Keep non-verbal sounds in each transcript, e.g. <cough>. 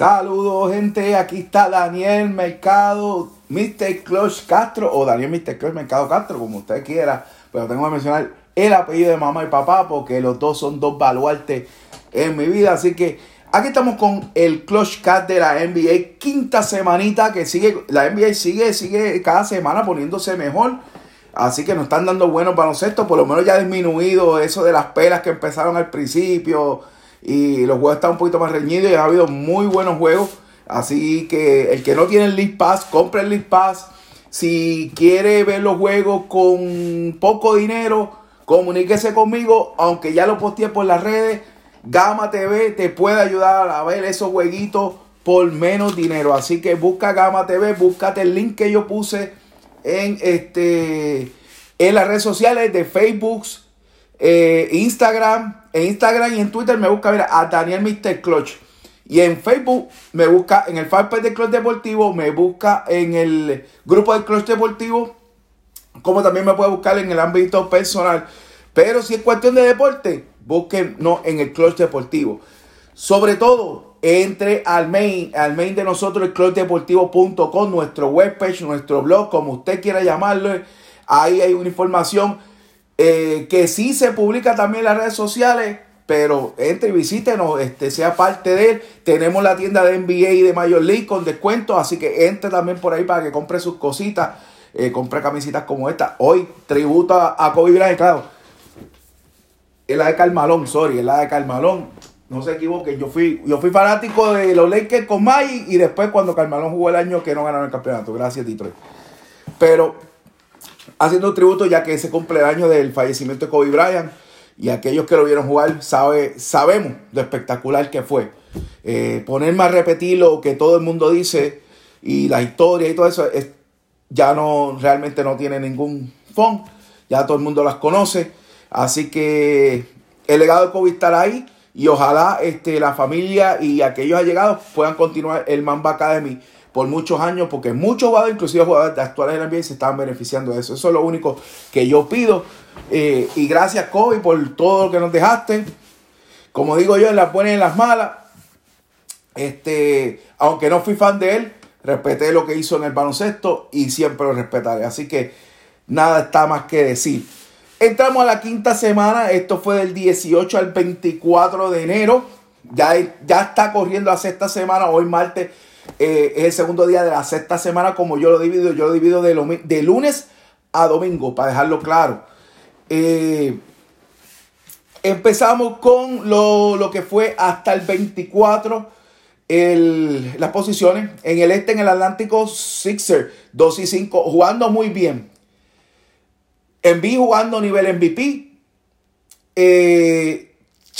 Saludos, gente. Aquí está Daniel Mercado, Mr. Clutch Castro, o Daniel Mr. Clutch Mercado Castro, como usted quiera. Pero tengo que mencionar el apellido de mamá y papá, porque los dos son dos baluartes en mi vida. Así que aquí estamos con el Clutch Cast de la NBA, quinta semanita que sigue. La NBA sigue, sigue cada semana poniéndose mejor. Así que nos están dando buenos baloncesto. Por lo menos ya ha disminuido eso de las pelas que empezaron al principio y los juegos están un poquito más reñidos y ha habido muy buenos juegos. Así que el que no tiene el League Pass, compre el League Pass. Si quiere ver los juegos con poco dinero, comuníquese conmigo, aunque ya lo posteé por las redes. Gama TV te puede ayudar a ver esos jueguitos por menos dinero. Así que busca Gama TV, búscate el link que yo puse en este en las redes sociales de Facebook, eh, Instagram, en Instagram y en Twitter me busca a Daniel Mr. Clutch. Y en Facebook me busca, en el fanpage de Clutch Deportivo, me busca en el grupo de Clutch Deportivo, como también me puede buscar en el ámbito personal. Pero si es cuestión de deporte, busquen no, en el Clutch Deportivo. Sobre todo, entre al main, al main de nosotros, el clutchdeportivo.com, nuestro webpage, nuestro blog, como usted quiera llamarlo. Ahí hay una información eh, que sí se publica también en las redes sociales, pero entre y visítenos, este, sea parte de él. Tenemos la tienda de NBA y de Major League con descuentos, así que entre también por ahí para que compre sus cositas, eh, compre camisitas como esta. Hoy tributo a, Kobe Bryant, claro. Es la de Carmalón, sorry, es la de Carmalón. No se equivoquen, yo fui, yo fui fanático de los Lakers con Maggie y después cuando Carmalón jugó el año que no ganaron el campeonato. Gracias, Detroit. Pero haciendo un tributo ya que ese cumpleaños del fallecimiento de Kobe Bryant y aquellos que lo vieron jugar sabe, sabemos lo espectacular que fue. Eh, ponerme a repetir lo que todo el mundo dice y la historia y todo eso es, ya no realmente no tiene ningún fondo, ya todo el mundo las conoce, así que el legado de Kobe estará ahí y ojalá este, la familia y aquellos allegados puedan continuar el Mamba Academy por muchos años, porque muchos jugadores, inclusive jugadores actuales de la NBA, se están beneficiando de eso. Eso es lo único que yo pido. Eh, y gracias, Kobe, por todo lo que nos dejaste. Como digo yo, en las buenas y en las malas. Este, aunque no fui fan de él, respeté lo que hizo en el baloncesto y siempre lo respetaré. Así que nada está más que decir. Entramos a la quinta semana. Esto fue del 18 al 24 de enero. Ya, ya está corriendo la sexta semana. Hoy martes eh, es el segundo día de la sexta semana, como yo lo divido, yo lo divido de, lunes a domingo, para dejarlo claro. Eh, empezamos con lo, que fue hasta el 24, las posiciones. En el este, en el Atlántico, Sixer, 2 y 5, jugando muy bien. Enví jugando nivel MVP. Eh,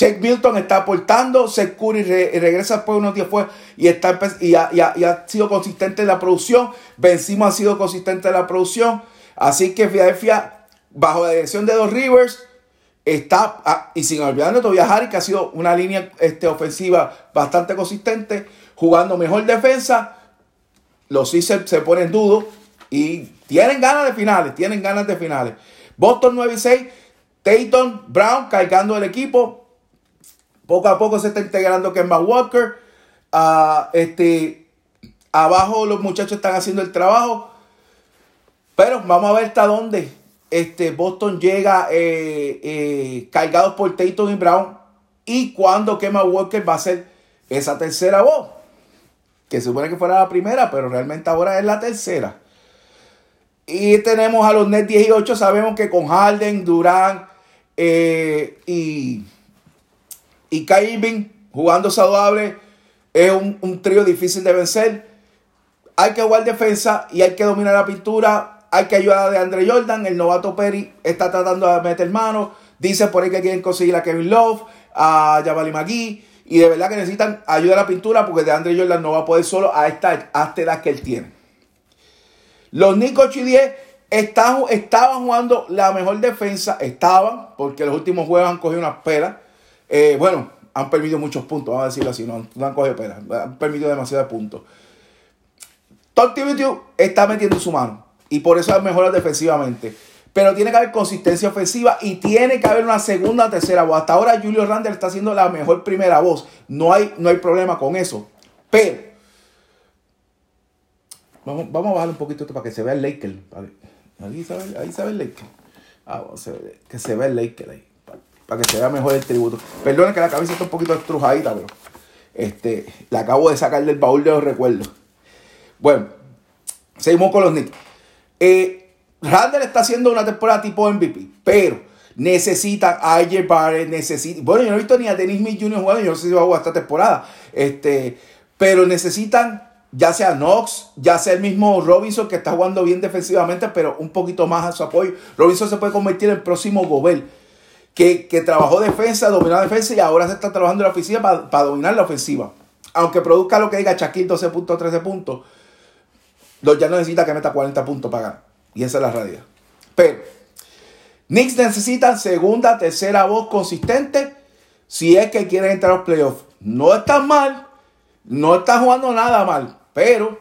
Check Milton está aportando, Seth Curry regresa después unos días después y, está, y, ha, sido consistente en la producción. Benzimo ha sido consistente en la producción. Así que Philadelphia, bajo la dirección de Dos Rivers, está, ah, y sin olvidar Tobias Harry, que ha sido una línea este, ofensiva bastante consistente, jugando mejor defensa. Los Sixers se ponen dudos y tienen ganas de finales, tienen ganas de finales. Boston 9 y 6, Tayton Brown cargando el equipo, poco a poco se está integrando Kemba Walker. Ah, este, abajo los muchachos están haciendo el trabajo. Pero vamos a ver hasta dónde este, Boston llega eh, eh, cargados por Tatum y Brown. Y cuando Kemba Walker va a ser esa tercera voz. Que se supone que fuera la primera, pero realmente ahora es la tercera. Y tenemos a los Nets 18. Sabemos que con Harden, Durán eh, y y Kyrie jugando saludable es un, trío difícil de vencer. Hay que jugar defensa y hay que dominar la pintura. Hay que ayudar a Andre Jordan. El novato Perry está tratando de meter mano. Dice por ahí que quieren conseguir a Kevin Love, a Jabali McGee. Y de verdad que necesitan ayuda a la pintura porque de Andre Jordan no va a poder solo a esta, hasta edad que él tiene. Los y 10 estaban jugando la mejor defensa. Estaban, porque los últimos juegos han cogido unas pelas. Eh, bueno, han permitido muchos puntos, vamos a decirlo así, no, han cogido pena, han permitido demasiados puntos. Todd está metiendo su mano y por eso es mejor defensivamente. Pero tiene que haber consistencia ofensiva y tiene que haber una segunda o tercera voz. Hasta ahora Julio Randle está haciendo la mejor primera voz. No hay, no hay problema con eso. Pero, vamos, vamos a bajar un poquito esto para que se vea el Laker. Ahí se ve, ahí se ve el Laker. Ah, que se vea el Laker ahí. Para, que se vea mejor el tributo. Perdona que la cabeza está un poquito estrujadita, pero este, la acabo de sacar del baúl de los recuerdos. Bueno, seguimos con los Knicks. Eh, Randall está haciendo una temporada tipo MVP, pero necesitan a AJ Barrett. Bueno, yo no he visto ni a Dennis Smith Jr. jugando, yo no sé si va a jugar esta temporada. Este, pero necesitan ya sea Knox, ya sea el mismo Robinson que está jugando bien defensivamente, pero un poquito más a su apoyo. Robinson se puede convertir en el próximo Gobel, que, trabajó defensa, dominó defensa y ahora se está trabajando en la ofensiva para, dominar la ofensiva. Aunque produzca lo que diga Shaquille 12 puntos, 13 puntos, ya no necesita que meta 40 puntos para ganar. Y esa es la realidad. Pero Knicks necesitan segunda, tercera voz consistente si es que quieren entrar a los playoffs. No está mal, no está jugando nada mal, pero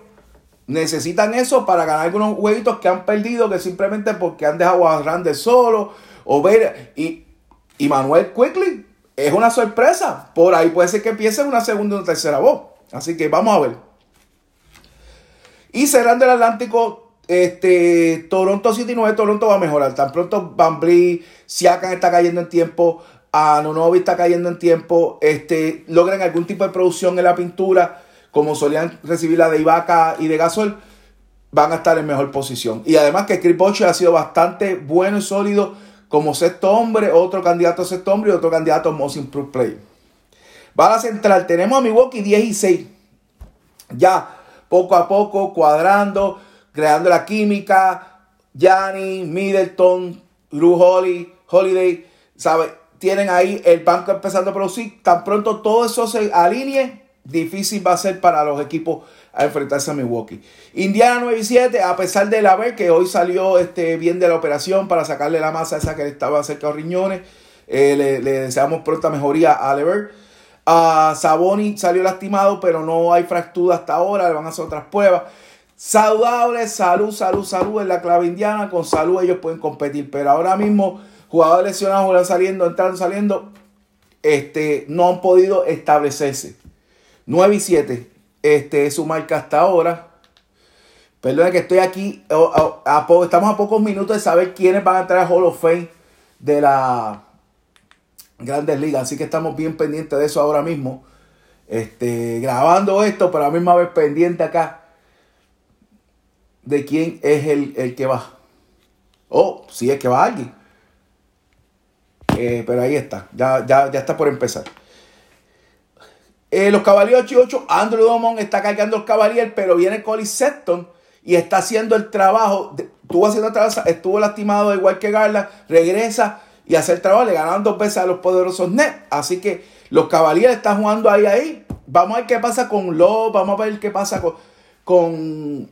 necesitan eso para ganar algunos jueguitos que han perdido que simplemente porque han dejado a Randall solo o ver y, y Manuel Quickly es una sorpresa. Por ahí puede ser que empiece una segunda o tercera voz. Así que vamos a ver. Y cerrando el Atlántico, este, Toronto 79, Toronto va a mejorar. Tan pronto Van Siakam está cayendo en tiempo, Anonobi está cayendo en tiempo, este, logran algún tipo de producción en la pintura, como solían recibir la de Ibaka y de Gasol, van a estar en mejor posición. Y además que Chris Bosh ha sido bastante bueno y sólido como sexto hombre, otro candidato sexto hombre y otro candidato Most Improved Player. Va a la central, tenemos a Milwaukee 10 y 6. Ya, poco a poco, cuadrando creando la química, Gianni, Middleton, Drew Holly, Holiday, ¿sabe? Tienen ahí el banco empezando a producir. Tan pronto todo eso se alinee, difícil va a ser para los equipos a enfrentarse a Milwaukee. Indiana 9 y 7, a pesar de la ver que hoy salió este, bien de la operación para sacarle la masa esa que estaba cerca de los riñones. Eh, le, deseamos pronta mejoría a Lever. A Saboni salió lastimado, pero no hay fractura hasta ahora. Le van a hacer otras pruebas. Saludable, salud, salud, salud en la clave indiana. Con salud ellos pueden competir. Pero ahora mismo, jugadores lesionados, jugadores saliendo, entrando, saliendo, este, no han podido establecerse. 9 y 7 este, es su marca hasta ahora. Perdón que estoy aquí. estamos a pocos minutos de saber quiénes van a entrar a Hall of Fame de la Grandes Ligas. Así que estamos bien pendientes de eso ahora mismo. Este, grabando esto, pero a la misma vez pendiente acá de quién es el, que va. O si es que va alguien. Eh, pero ahí está, ya, ya, está por empezar. Eh, los Cavaliers 8 y 8, Andrew Domon está cargando el Cavalier, pero viene Colin Sexton y está haciendo el trabajo. estuvo haciendo el trabajo, estuvo lastimado igual que Garland, regresa y hace el trabajo, le ganaron dos veces a los poderosos Nets. Así que los Cavaliers están jugando ahí, ahí. Vamos a ver qué pasa con Love, vamos a ver qué pasa con, con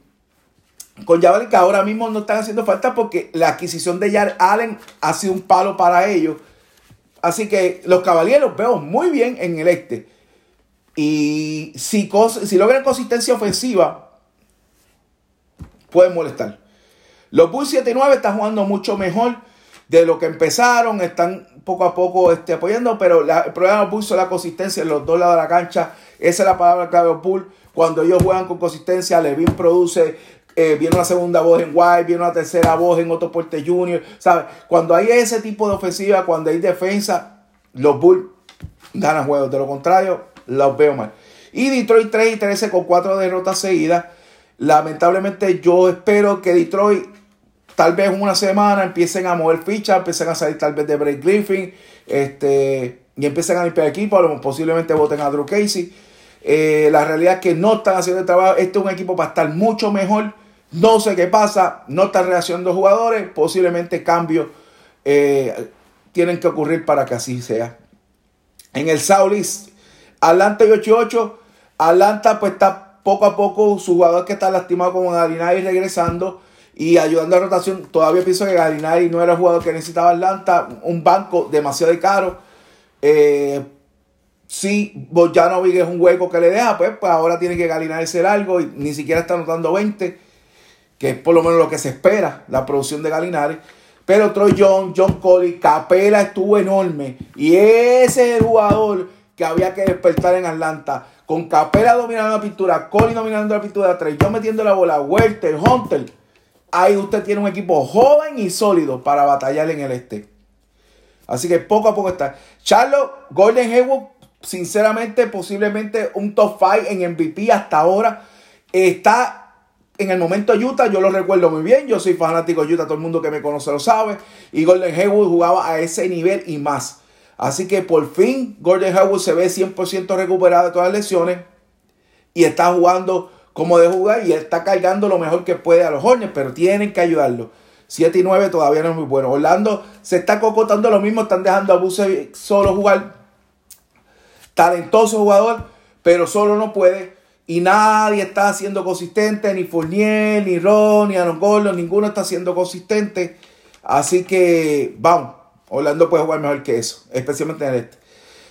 con Jabal que ahora mismo no están haciendo falta porque la adquisición de Jar Allen ha sido un palo para ellos. Así que los caballeros veo muy bien en el este. Y si, si logran consistencia ofensiva, pueden molestar. Los Bulls 7 y 9 están jugando mucho mejor de lo que empezaron. Están poco a poco este, apoyando, pero el problema de los Bulls es la consistencia en los dos lados de la cancha. Esa es la palabra clave de los Bulls. Cuando ellos juegan con consistencia, Levin produce, eh, viene una segunda voz en White, viene una tercera voz en Otto Porte Jr., ¿sabes? Cuando hay ese tipo de ofensiva, cuando hay defensa, los Bulls ganan juegos. De lo contrario, los veo mal. Y Detroit 3 y 13 con 4 derrotas seguidas. Lamentablemente yo espero que Detroit tal vez una semana empiecen a mover fichas, empiecen a salir tal vez de Break Griffin, este, y empiecen a limpiar equipo, posiblemente voten a Drew Casey. Eh, la realidad es que no están haciendo el trabajo. Este es un equipo para estar mucho mejor no sé qué pasa, no están reaccionando jugadores, posiblemente cambios eh, tienen que ocurrir para que así sea. En el Southeast, Atlanta y 8-8, Atlanta pues está poco a poco, su jugador que está lastimado como Galinari regresando y ayudando a rotación. Todavía pienso que Galinari no era el jugador que necesitaba Atlanta, un banco demasiado caro. Eh, si Bojanovic es un hueco que le deja, pues, pues ahora tiene que Galinari ser algo y ni siquiera está anotando 20 que es por lo menos lo que se espera, la producción de Galinari. Pero Troy John, John Colley, Capela estuvo enorme. Y ese es el jugador que había que despertar en Atlanta. con Capela dominando la pintura, Colin dominando la pintura 3, yo metiendo la bola, Welter, Hunter, ahí usted tiene un equipo joven y sólido para batallar en el este. Así que poco a poco está. Charlotte, Golden Hayward, sinceramente, posiblemente un top 5 en MVP hasta ahora. Está en el momento Utah, yo lo recuerdo muy bien. Yo soy fanático de Utah, todo el mundo que me conoce lo sabe. Y Golden Hayward jugaba a ese nivel y más. Así que por fin Golden Hayward se ve 100% recuperado de todas las lesiones. Y está jugando como de jugar. Y está cargando lo mejor que puede a los Hornets. Pero tienen que ayudarlo. 7 y 9 todavía no es muy bueno. Orlando se está cocotando lo mismo. Están dejando a Buse solo jugar. Talentoso jugador. Pero solo no puede. Y nadie está siendo consistente, ni Fournier, ni Ron, ni Aaron Gordon, ninguno está siendo consistente. Así que vamos, Orlando puede jugar mejor que eso, especialmente en el este.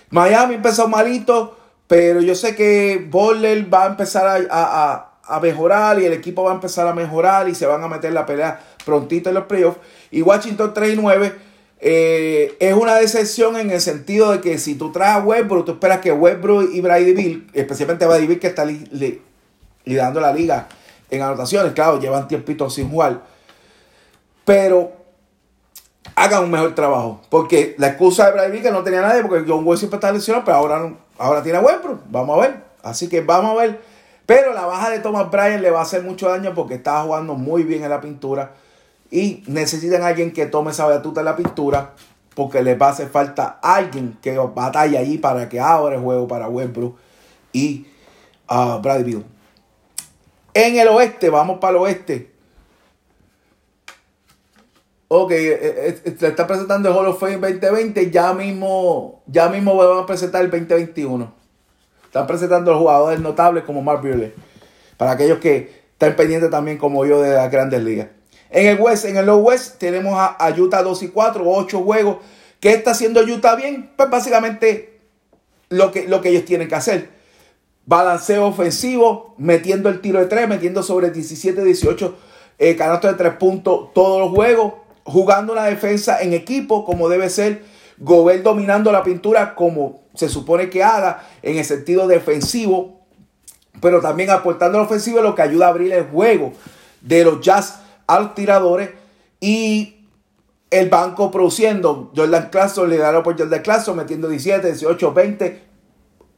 Miami empezó malito, pero yo sé que Boller va a empezar a, mejorar y el equipo va a empezar a mejorar y se van a meter la pelea prontito en los playoffs. Y Washington 3 y 9 eh, es una decepción en el sentido de que si tú traes a Westbrook, tú esperas que Westbrook y Brady Bill, especialmente Brady Bill que está liderando la liga en anotaciones, claro, llevan tiempito sin jugar, pero hagan un mejor trabajo. Porque la excusa de Brady que no tenía nadie, porque John Wall siempre está lesionado, pero ahora, ahora tiene a Westbrook, vamos a ver. Así que vamos a ver. Pero la baja de Thomas Bryan le va a hacer mucho daño porque estaba jugando muy bien en la pintura y necesitan a alguien que tome esa batuta en la pintura porque les va a hacer falta alguien que batalla ahí para que abra el juego para Westbrook y uh, Bradley En el oeste, vamos para el oeste. Ok, se eh, eh, eh, está presentando el Hall of Fame 2020, ya mismo, ya mismo van a presentar el 2021. Están presentando los jugadores notables como Mark Buehler. Para aquellos que están pendientes también como yo de las grandes ligas. En el West, en el Low West, tenemos a, Utah 2 y 4, 8 juegos. ¿Qué está haciendo Utah bien? Pues básicamente lo que, lo que ellos tienen que hacer. Balanceo ofensivo, metiendo el tiro de 3, metiendo sobre 17, 18 eh, canastos de 3 puntos todos los juegos. Jugando una defensa en equipo como debe ser. Gobert dominando la pintura como se supone que haga en el sentido defensivo. Pero también aportando al ofensivo lo que ayuda a abrir el juego de los Jazz a los tiradores y el banco produciendo. Jordan Clarkson, liderado por Jordan Clarkson, metiendo 17, 18, 20.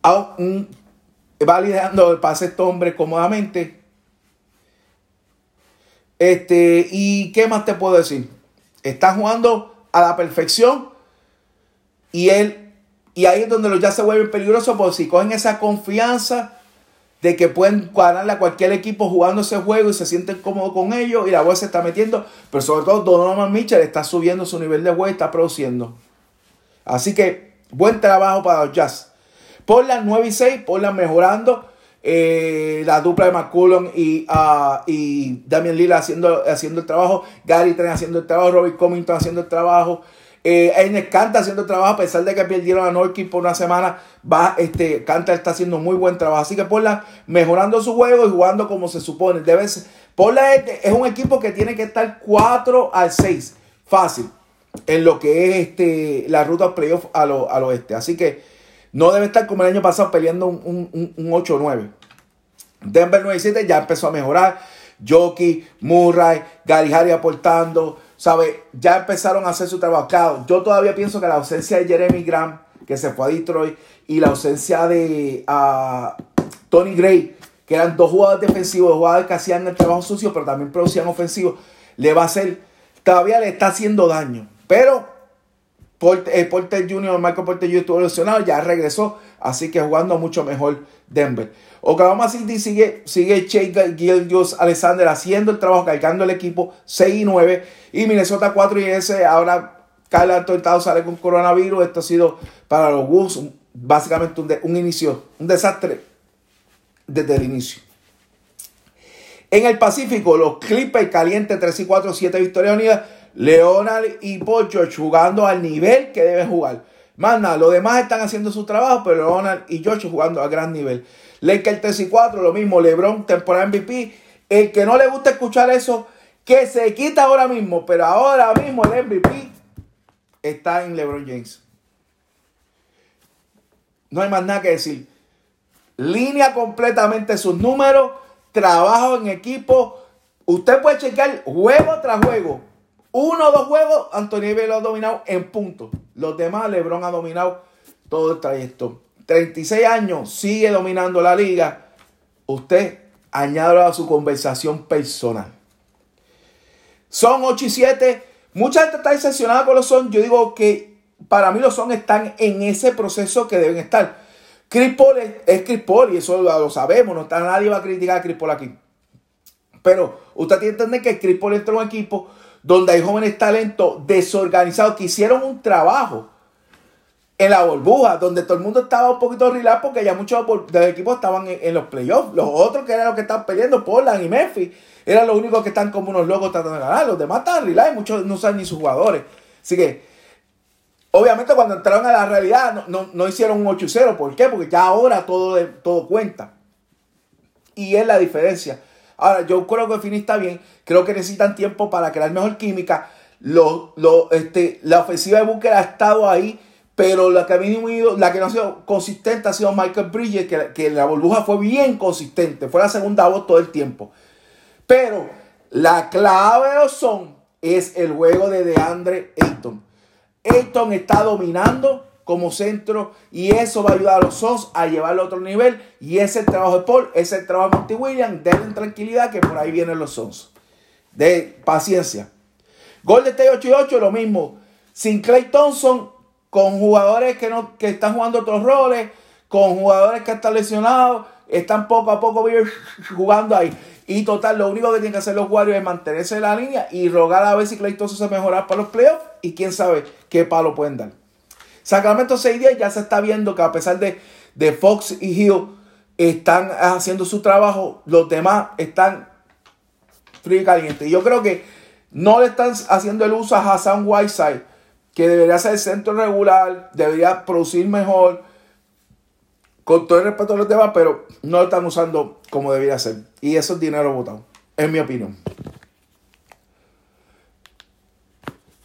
A un, el pase este hombre cómodamente. Este, ¿y qué más te puedo decir? Está jugando a la perfección y él, y ahí es donde los ya se vuelven peligrosos, porque si cogen esa confianza de que pueden ganarle a cualquier equipo jugando ese juego y se sienten cómodos con ellos y la voz se está metiendo, pero sobre todo Donovan Mitchell está subiendo su nivel de juego y está produciendo. Así que buen trabajo para los Jazz. Por las 9 y 6, por las mejorando. Eh, la dupla de McCullum y, uh, y Damian Lila haciendo, haciendo el trabajo. Gary Trent haciendo el trabajo. Robert Covington haciendo el trabajo. Eh, Canta haciendo el trabajo, a pesar de que perdieron a Norkin por una semana, va, este, Canta está haciendo muy buen trabajo. Así que Porla mejorando su juego y jugando como se supone. Debe ser, Porla es, un equipo que tiene que estar 4 al 6, fácil, en lo que es este, la ruta playoff al oeste. Así que no debe estar como el año pasado peleando un, un, un 8-9. Denver 9-7 ya empezó a mejorar. Jockey, Murray, Gary Harry aportando. ¿sabe? Ya empezaron a hacer su trabajo. yo todavía pienso que la ausencia de Jeremy Graham, que se fue a Detroit, y la ausencia de Tony Gray, que eran dos jugadores defensivos, dos jugadores que hacían el trabajo sucio, pero también producían ofensivo, le va a hacer, todavía le está haciendo daño. Pero Porter, eh, Porter Jr., Michael Porter Jr. estuvo lesionado, ya regresó, así que jugando mucho mejor Denver. Oklahoma City sigue, sigue Che Gilgios Alexander haciendo el trabajo, cargando el equipo 6 y 9. Y Minnesota 4 y ese. Ahora Carla Antonio sale con coronavirus. Esto ha sido para los Wolves básicamente un, un inicio, un desastre desde el inicio. En el Pacífico, los Clippers calientes 3 y 4, 7 victorias unidas. Leonard y George jugando al nivel que deben jugar. Más nada, los demás están haciendo su trabajo, pero Leonard y George jugando a gran nivel. Lakers 3 y 4, lo mismo, LeBron, temporada MVP. El que no le gusta escuchar eso, que se quita ahora mismo, pero ahora mismo el MVP está en LeBron James. No hay más nada que decir. línea completamente sus números, trabajo en equipo. Usted puede chequear juego tras juego. Uno o dos juegos, Anthony Davis lo ha dominado en punto. Los demás, LeBron ha dominado todo el trayecto. 36 años, sigue dominando la liga. Usted añade a su conversación personal. Son 8 y 7. Mucha gente está decepcionada con los son. Yo digo que para mí los son están en ese proceso que deben estar. Chris Paul es, Chris Paul y eso lo, sabemos. No está, nadie va a criticar a Chris Paul aquí. Pero usted tiene que entender que Chris Paul entró en un equipo donde hay jóvenes talentos desorganizados que hicieron un trabajo en la burbuja, donde todo el mundo estaba un poquito relax porque ya muchos del equipo estaban en, los playoffs. Los otros que eran los que estaban peleando, Portland y Memphis, eran los únicos que están como unos locos tratando de ganar. Los demás estaban relax y muchos no saben ni sus jugadores. Así que, obviamente, cuando entraron a la realidad, no, hicieron un 8-0. ¿Por qué? Porque ya ahora todo, todo cuenta. Y es la diferencia. Ahora, yo creo que fin está bien. Creo que necesitan tiempo para crear mejor química. Lo, lo, este, la ofensiva de Booker ha estado ahí pero la que, ha la que no ha sido consistente ha sido Michael Bridges, que, que la burbuja fue bien consistente. Fue la segunda voz todo el tiempo. Pero la clave de son es el juego de DeAndre Ayton. Ayton está dominando como centro y eso va a ayudar a los Sons a llevarlo a otro nivel. Y ese es el trabajo de Paul, ese es el trabajo de Monty Williams. Denle tranquilidad que por ahí vienen los Sons. De paciencia. Golden State 8 y 8, lo mismo. Sin Clay Thompson, con jugadores que, no, que están jugando otros roles, con jugadores que están lesionados, están poco a poco <laughs> jugando ahí. Y total, lo único que tienen que hacer los Warriors es mantenerse en la línea y rogar a ver si Clay se mejora para los playoffs y quién sabe qué palo pueden dar. Sacramento 6-10 ya se está viendo que a pesar de, de Fox y Hill están haciendo su trabajo, los demás están frío y caliente. Yo creo que no le están haciendo el uso a Hassan Whiteside que debería ser el centro regular, debería producir mejor, con todo el respeto a los demás, pero no lo están usando como debería ser. Y eso es dinero votado, en mi opinión.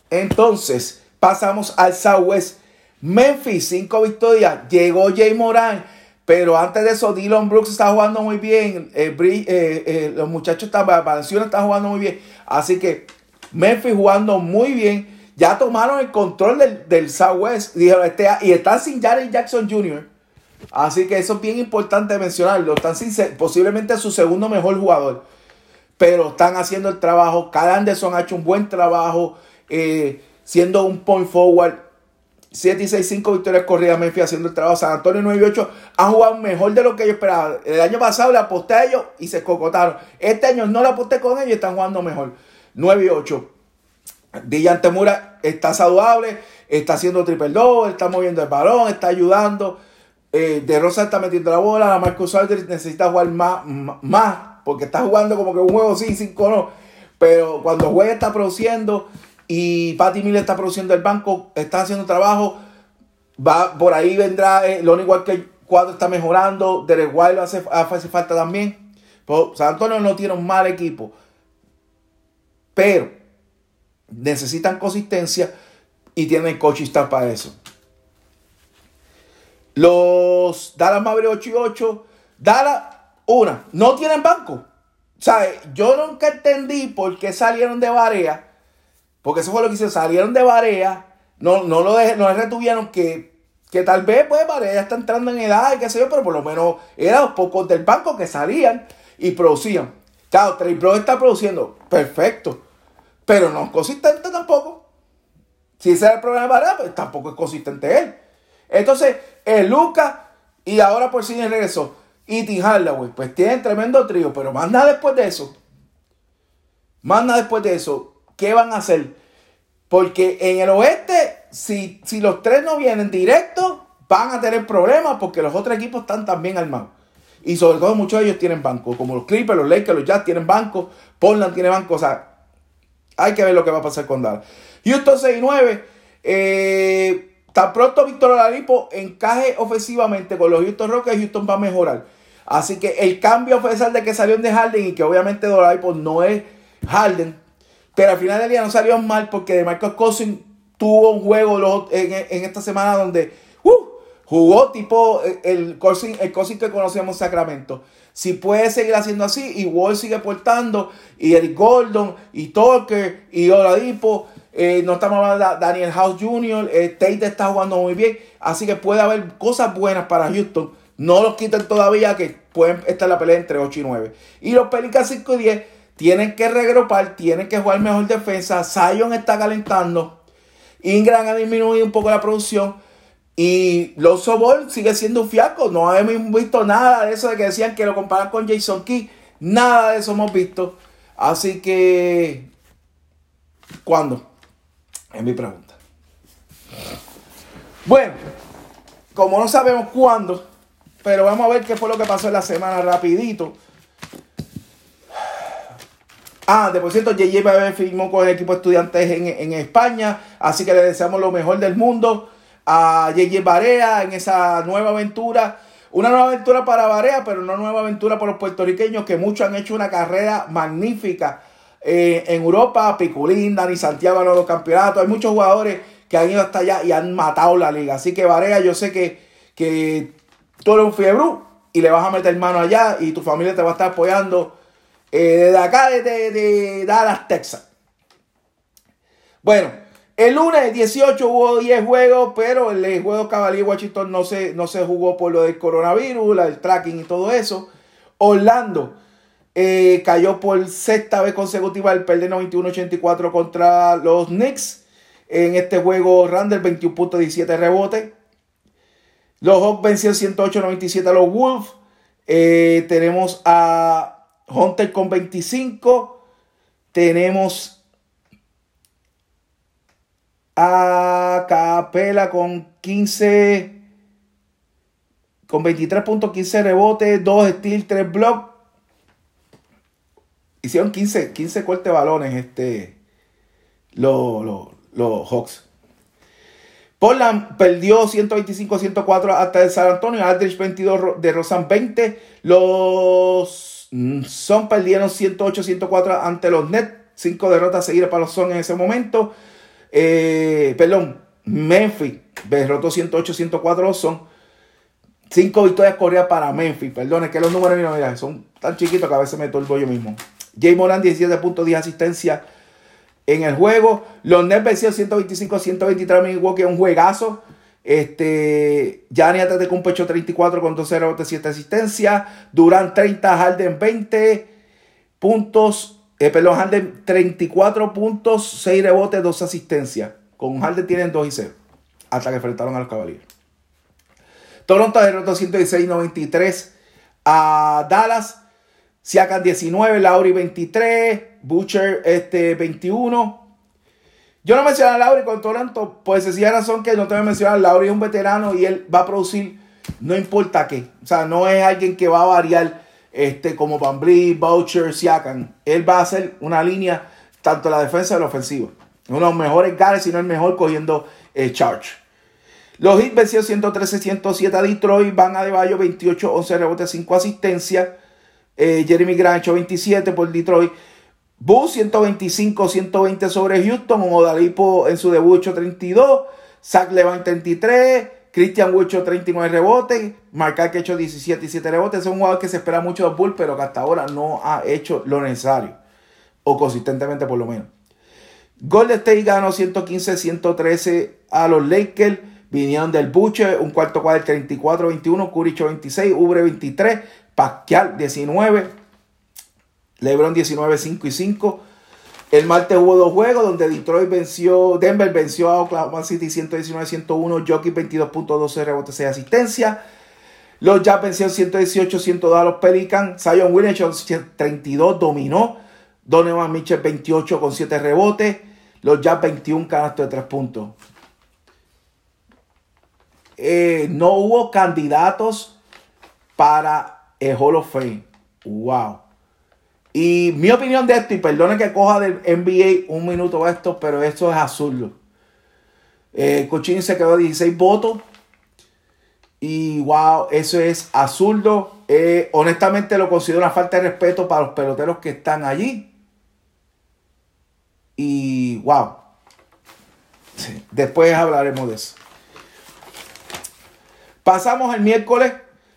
Entonces, pasamos al Southwest. Memphis, cinco victorias. Llegó Jay Moran. Pero antes de eso, Dylan Brooks está jugando muy bien. Eh, eh, eh, los muchachos están, Valenciano está jugando muy bien. Así que Memphis jugando muy bien ya tomaron el control del, Southwest dijeron, este, y están sin Jared Jackson Jr. Así que eso es bien importante mencionarlo. Están sin posiblemente su segundo mejor jugador. Pero están haciendo el trabajo. Cada Anderson ha hecho un buen trabajo. Siendo un point forward. 7 y 6, 5 victorias corridas. Memphis haciendo el trabajo. San Antonio 9 y 8 han jugado mejor de lo que yo esperaba. El año pasado le aposté a ellos y se cocotaron. Este año no le aposté con ellos y están jugando mejor. 9 y 8. Dillan Temura está saludable, está haciendo triple double, está moviendo el balón, está ayudando. Eh, de Rosa está metiendo la bola, la Marcus Aldridge necesita jugar más, más, porque está jugando como que un juego sí, cinco no. Pero cuando juega está produciendo y Patty Miller está produciendo el banco, está haciendo trabajo. Va, por ahí vendrá, eh, lo único que el cuadro está mejorando. Derek White hace, hace falta también. San Antonio no tiene un mal equipo. Pero necesitan consistencia y tienen coach para eso. Los Dallas Mavericks 8 y 8, Dallas, una, no tienen banco. ¿Sabe? Yo nunca entendí por qué salieron de Barea, porque eso fue lo que hicieron, salieron de Barea, no, no lo no retuvieron que, que tal vez pues Barea está entrando en edad y qué sé yo, pero por lo menos eran los pocos del banco que salían y producían. Claro, Bro está produciendo, perfecto. Pero no es consistente tampoco. Si ese era el problema de Varela, pues tampoco es consistente él. Entonces, el Lucas y ahora por si regresó. Y Tim Hardaway, pues tienen tremendo trío, pero más nada después de eso. Más nada después de eso. ¿Qué van a hacer? Porque en el oeste, si, si los tres no vienen directo, van a tener problemas porque los otros equipos están también armados. Y sobre todo muchos de ellos tienen banco, como los Clippers, los Lakers, los Jazz tienen banco, Portland tiene banco, o sea, hay que ver lo que va a pasar con Dallas. Houston 6 y 9. Eh, tan pronto Víctor Oladipo encaje ofensivamente con los Houston Rockets, Houston va a mejorar. Así que el cambio fue pesar de que salió de Harden y que obviamente Oladipo no es Harden. Pero al final del día no salió mal porque de Marcos Cousins tuvo un juego en, esta semana donde uh, Jugó tipo eh, el Cousin, el que conocíamos en Sacramento. Si puede seguir haciendo así, y Wall sigue portando, y Eric Gordon, y Tucker, y Oladipo, eh, no estamos hablando de Daniel House Jr., eh, Tate está jugando muy bien, así que puede haber cosas buenas para Houston. No los quiten todavía, que pueden estar en la pelea entre 8 y 9. Y los Pelicans 5 y 10 tienen que regrupar, tienen que jugar mejor defensa. Zion está calentando. Ingram ha disminuido un poco la producción. Y los Ball sigue siendo un fiasco. No hemos visto nada de eso de que decían que lo comparan con Jason Key. Nada de eso hemos visto. Así que, ¿cuándo? Es mi pregunta. Bueno, como no sabemos cuándo, pero vamos a ver qué fue lo que pasó en la semana rapidito. Ah, de por cierto, JJ firmó con el equipo de estudiantes en, en España, así que le deseamos lo mejor del mundo a JJ Barea en esa nueva aventura. Una nueva aventura para Barea, pero una nueva aventura para los puertorriqueños que muchos han hecho una carrera magnífica eh, en Europa. Piculín, Dani Santiago en los campeonatos. Hay muchos jugadores que han ido hasta allá y han matado la liga. Así que Barea, yo sé que, que tú eres un fiebre y le vas a meter mano allá y tu familia te va a estar apoyando eh, acá, desde de Dallas, Texas. Bueno, el lunes 18 hubo 10 juegos, pero el juego Cavalier Washington no se, no se jugó por lo del coronavirus, el tracking y todo eso. Orlando eh, cayó por sexta vez consecutiva el perder 91-84 contra los Knicks. En este juego, Randall 21.17 rebotes. Los Hawks vencieron 108-97 a los Wolves. Eh, tenemos a Hunter con 25. Tenemos a Capela con 15, con 23.15 rebotes, 2 steals, 3 blocks. Hicieron 15, 15 cortes balones este, los, los, Hawks. Portland perdió 125-104 hasta el San Antonio. Aldrich 22 de Rosan 20. Los Son perdieron 108-104 ante los Nets. 5 derrotas seguidas para los Son en ese momento. Eh, perdón, Memphis derrotó 108-104 son 5 victorias corridas para Memphis. Perdón, es que los números mira, son tan chiquitos que a veces me turbo yo mismo. Jay Moran 17 puntos, 10 asistencia en el juego. Los Nets vencieron 125-123 Milwaukee, un juegazo. Este, Gianni un pecho 34 con 12 rebotes, 7 asistencias. Durant 30, Harden 20 puntos. Eh, perdón, Harden 34 puntos, 6 rebotes, 2 asistencias. Con Harden tienen 2 y 0. Hasta que enfrentaron a los Cavaliers. Toronto derrotó 116-93 a Dallas. Siakan 19, Lauri 23, Butcher este, 21. Yo no mencioné a Lauri con Toronto por sencilla razón que no te voy a mencionar. Lauri es un veterano y él va a producir no importa qué. O sea, no es alguien que va a variar este, como Bambri, Boucher, Siakam. Él va a hacer una línea tanto la defensa y la ofensiva. Uno de los mejores guards, si no el mejor cogiendo el charge. Los Hits vencieron 113-107 a Detroit. Van a Bayo 28-11 rebotes, 5 asistencias. Eh, Jeremy Grant 27 por Detroit. Bulls 125-120 sobre Houston. Odalipo en su debut 32. Zach Levine 33. Christian Wicho 39 rebotes, Marcar que hecho 17 y 7 rebotes. Es un jugador que se espera mucho de Bulls, pero que hasta ahora no ha hecho lo necesario. O consistentemente por lo menos. Golden State ganó 115-113 a los Lakers. Vinieron del Buche, un cuarto cuadro 34-21, Curicho 26, Ubre 23, Pascal 19, Lebron 19, 5 y 5. El martes hubo dos juegos donde Detroit venció, Denver venció a Oklahoma City 119-101, Jockey 22.12 rebotes y asistencia. Los Jazz vencieron 118-102 a los Pelicans. Zion Williamson 32 dominó. Donovan Mitchell 28 con 7 rebotes. Los Jazz 21 canastos de 3 puntos. Eh, no hubo candidatos para el Hall of Fame. Wow. Y mi opinión de esto, y perdone que coja del NBA un minuto esto, pero esto es absurdo. Eh, Cochín se quedó 16 votos. Y wow, eso es absurdo. Eh, honestamente lo considero una falta de respeto para los peloteros que están allí. Y wow. Después hablaremos de eso. Pasamos el miércoles.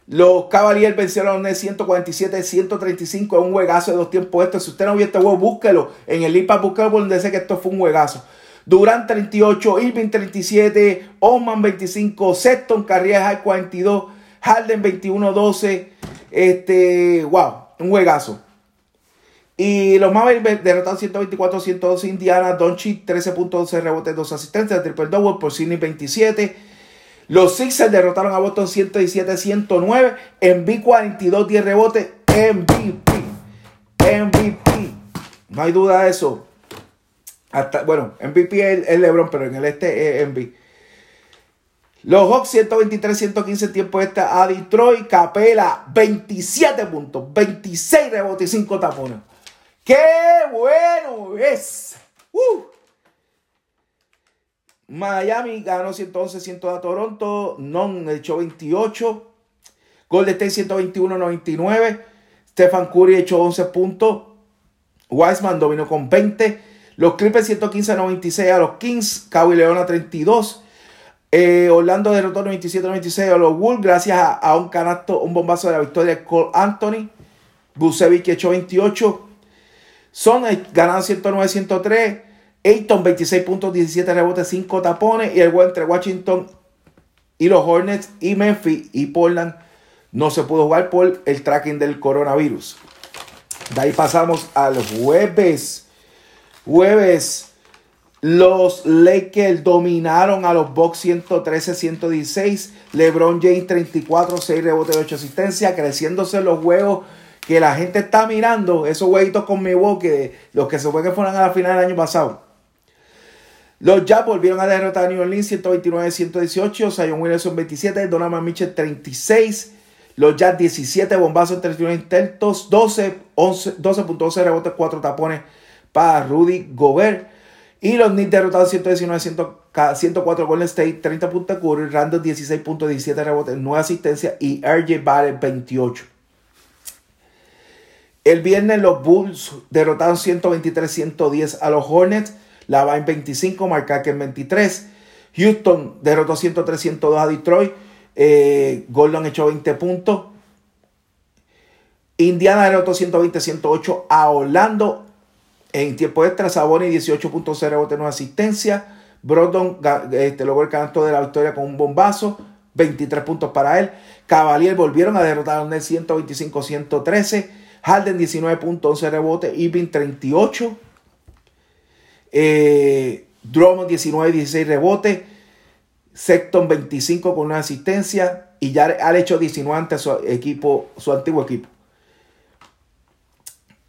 Los Cavaliers vencieron a los Nets 147-135 en un juegazo de dos tiempos estos. Si usted no vio este juego, búsquelo en el IPA, búsquelo por donde sé que esto fue un juegazo. Durant 38, Irving 37, Oman 25, Sexton Carrier 42, Harden 21-12. Este, wow, un juegazo. Y los Mavericks derrotaron 124-112 Indiana, Doncic 13.12 rebotes, 2 asistencias, triple double por Sidney 27. Los Sixers derrotaron a Boston 117-109, en B42 10 rebotes, MVP. MVP. No hay duda de eso. Hasta, bueno, MVP es, LeBron, pero en el este es MVP. Los Hawks 123-115 tiempo este a Detroit. Capela 27 puntos, 26 rebotes y 5 tapones. ¡Qué bueno es! Uh. Miami ganó 111 100 a Toronto. Non echó 28. Golden State 121-99. Stephen Curry echó 11 puntos. Wiseman dominó con 20. Los Clippers 115-96 a los Kings. Kawhi Leona 32. Eh, Orlando derrotó 97-96 a los Wolves gracias a, un canasto, un bombazo de la victoria de Cole Anthony. Bucevic echó 28. Son ganaron 109-103. Ayton 26 puntos, 17 rebotes, 5 tapones. Y el juego entre Washington y los Hornets y Memphis y Portland no se pudo jugar por el tracking del coronavirus. De ahí pasamos al jueves. Jueves. Los Lakers dominaron a los Bucks 113-116. LeBron James 34, 6 rebotes, 8 asistencias, creciéndose los juegos que la gente está mirando esos huevitos con mi voz los que se fue que fueron a la final del año pasado. Los Jazz volvieron a derrotar a New Orleans 129-118, Zion Williamson 27, Donovan Mitchell 36, los Jazz 17 bombazos en 31 intentos, 12, 12.11 rebotes, 4 tapones para Rudy Gobert. Y los Knicks derrotados 119, 104 Golden State, 30 puntos Curry, Randall 16.17 rebotes, 9 asistencias y RJ Barrett 28. El viernes los Bulls derrotaron 123-110 a los Hornets. La en 25, Marcaque en 23. Houston derrotó 103-102 a Detroit. Eh, Gordon echó 20 puntos. Indiana derrotó 120-108 a Orlando. En tiempo extra, Saboni 18.0 rebote, no asistencia. Brodon este, logró el canto de la victoria con un bombazo. 23 puntos para él. Cavalier volvieron a derrotar a los 125-113. Harden 19.11 rebotes, Irving 38. Eh, Drummond 19, 16 rebotes. Sexton 25 con una asistencia. Y ya ha hecho 19 ante su equipo, su antiguo equipo.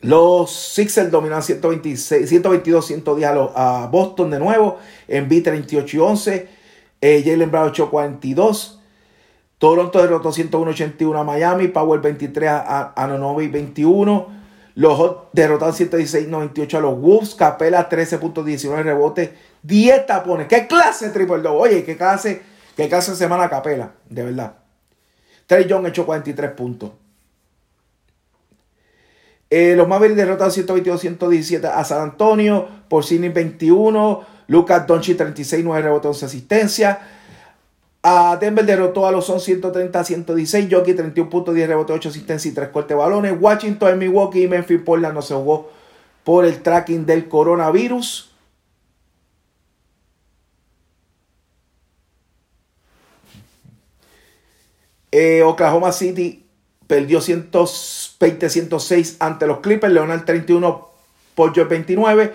Los Sixers dominan 126, 122, 110 a, a Boston de nuevo. En B 38 y 11. Eh, Jalen Brown 8, 42. Toronto derrotó 101-81 a Miami. Power 23 a, a Nonovi 21. Los Hot derrotaron 116-98 a los Wolves. Capela 13.19 rebotes. 10 tapones. ¿Qué clase triple double? Oye, qué clase, qué clase de semana Capela. De verdad. Trey Young echó 43 puntos. Eh, los Mavericks derrotaron 122-117 a San Antonio. Por Porcini 21. Lucas Donchi 36, 9 rebotes, 11 asistencia. A Denver derrotó a los son 130-116. Jockey 31 puntos, 10 rebotes, 8 asistencias y 3 cortes de balones. Washington Milwaukee y Memphis Portland no se jugó por el tracking del coronavirus. Eh, Oklahoma City perdió 120-106 ante los Clippers. Leonard 31 por George 29.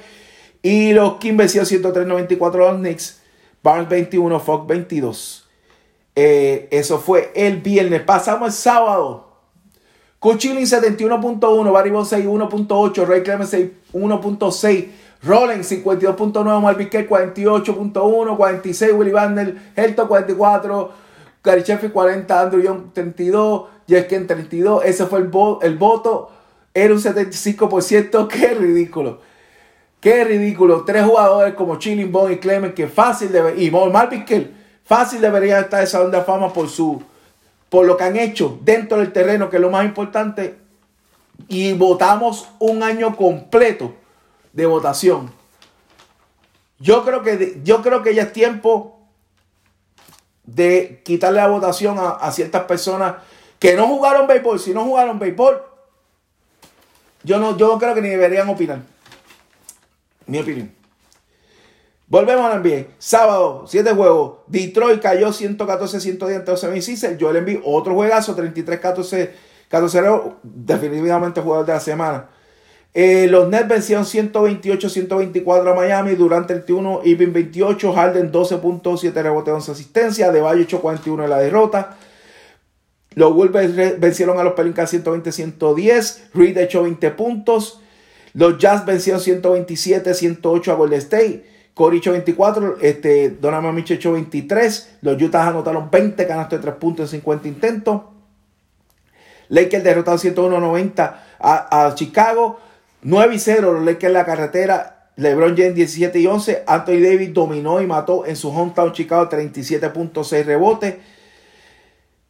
Y los Kings vencieron 103-94 los Knicks. Barnes 21, Fox 22. Eh, eso fue el viernes. Pasamos el sábado. Cuchilling 71.1, Barry 1.8, Ray Clemens 1.6, Rollins 52.9, Marvin 48.1, 46, Willy Vandel, Helton 44, Gary 40, Andrew Young 32, Jesken 32. Ese fue el, el voto. Era un 75%. <laughs> Qué ridículo. Qué ridículo. Tres jugadores como Chilling Bone y Clemens que fácil de ver. Y Marvin Fácil debería estar esa onda de fama por su por lo que han hecho dentro del terreno, que es lo más importante. Y votamos un año completo de votación. Yo creo que yo creo que ya es tiempo de quitarle la votación a, ciertas personas que no jugaron béisbol. Si no jugaron béisbol, yo no, yo creo que ni deberían opinar. Mi opinión. Volvemos al NBA. Sábado, 7 juegos. Detroit cayó 114-110 ante los 76 Yo le envío otro juegazo, 33-14. 14 definitivamente jugador de la semana. Eh, los Nets vencieron 128-124 a Miami durante el 31, Irving 28, Harden 12.7 rebote 11 asistencia, De Valle 8.41 en la derrota. Los Wolves vencieron a los Pelicans 120-110, Reed echó 20 puntos. Los Jazz vencieron 127-108 a Golden State. Corey echó 24, este, Donovan Mitchell echó 23. Los Utah anotaron 20 canastos de 3 puntos en 50 intentos. Lakers derrotaron 101-90 a, a Chicago. 9 y 0 los Lakers en la carretera. LeBron James 17 y 11. Anthony Davis dominó y mató en su hometown Chicago 37.6 rebotes.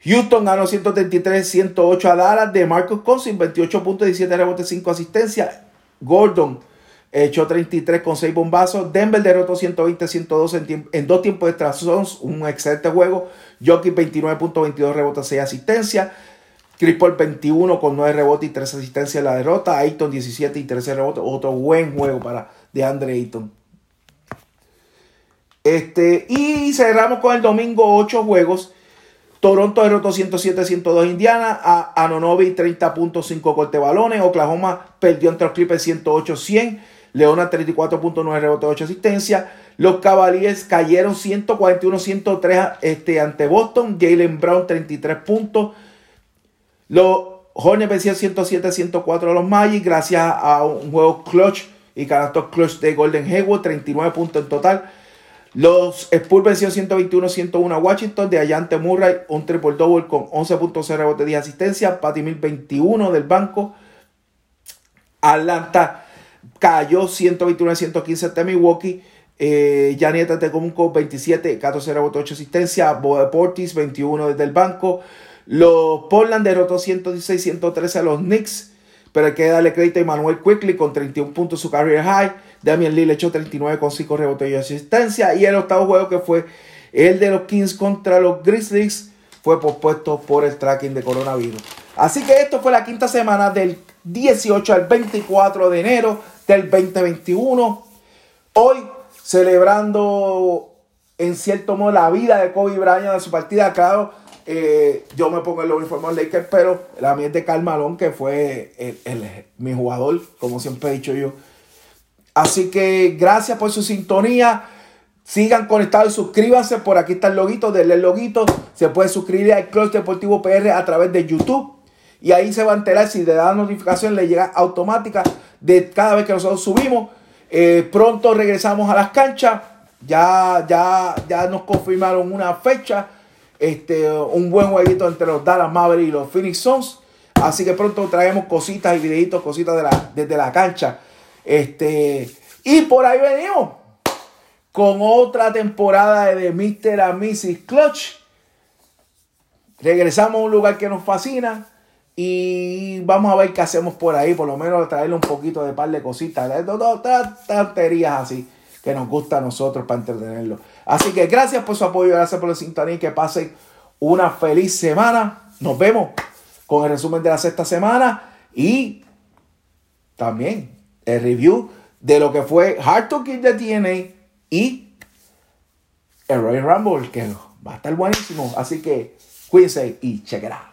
Houston ganó 133-108 a Dallas de Marcus Cousins, 28.17 rebotes, 5 asistencias. Gordon echó 33 con 6 bombazos. Denver derrotó 120-102 en, en, dos tiempos de extracción, un excelente juego. Jokic 29.22 rebotes, 6 asistencias. Chris Paul 21 con 9 rebotes y 3 asistencias en la derrota. Ayton 17 y 13 rebotes. Otro buen juego para DeAndre Ayton. Este, y cerramos con el domingo 8 juegos. Toronto derrotó 107-102 Indiana. A Anonobi 30.5 corte balones. Oklahoma perdió entre los Clippers 108-100. Leona 34.9 rebotes 8 asistencias. Los Cavaliers cayeron 141-103 este, ante Boston. Jalen Brown 33 puntos. Los Hornets vencieron 107-104 a los Magic gracias a un juego clutch y canastos clutch de Golden Hayward, 39 puntos en total. Los Spurs vencieron 121-101 a Washington de Ayante Murray, un triple double con 11.0 rebotes de asistencia. Patty Mill 21 del banco. Atlanta cayó 121-115 ante Milwaukee. Eh, Janieta Tecumco 27, 14 rebotes, 8 asistencia. Boe Portis 21 desde el banco. Los Portland derrotó 116-113 a los Knicks. Pero hay que darle crédito a Emmanuel Quickly con 31 puntos su career high. Damian le echó 39 con 5 rebotes y asistencia. Y el octavo juego que fue el de los Kings contra los Grizzlies fue pospuesto por el tracking de coronavirus. Así que esto fue la quinta semana del 18 al 24 de enero del 2021. Hoy celebrando en cierto modo la vida de Kobe Bryant de su partida. Claro, eh, yo me pongo el uniforme de Lakers, pero la mía es de Carmalón, que fue mi jugador, como siempre he dicho yo. Así que gracias por su sintonía. Sigan conectados y suscríbanse. Por aquí está el loguito, denle el loguito. Se puede suscribir al Club Deportivo PR a través de YouTube. Y ahí se va a enterar si le da notificación, le llega automática de cada vez que nosotros subimos. Eh, pronto regresamos a las canchas. Ya, ya, ya nos confirmaron una fecha este, un buen jueguito entre los Dallas Mavericks y los Phoenix Suns. Así que pronto traemos cositas y videitos, cositas de la, desde la cancha. Este, y por ahí venimos con otra temporada de Mr. and Mrs. Clutch. Regresamos a un lugar que nos fascina y vamos a ver qué hacemos por ahí. Por lo menos traerle un poquito de par de cositas, tonterías así que nos gusta a nosotros para entretenerlo. Así que gracias por su apoyo, gracias por la sintonía que pasen una feliz semana. Nos vemos con el resumen de la sexta semana y también el review de lo que fue Hard Talking de TNA y el Royal Rumble, que va a estar buenísimo. Así que cuídense y out.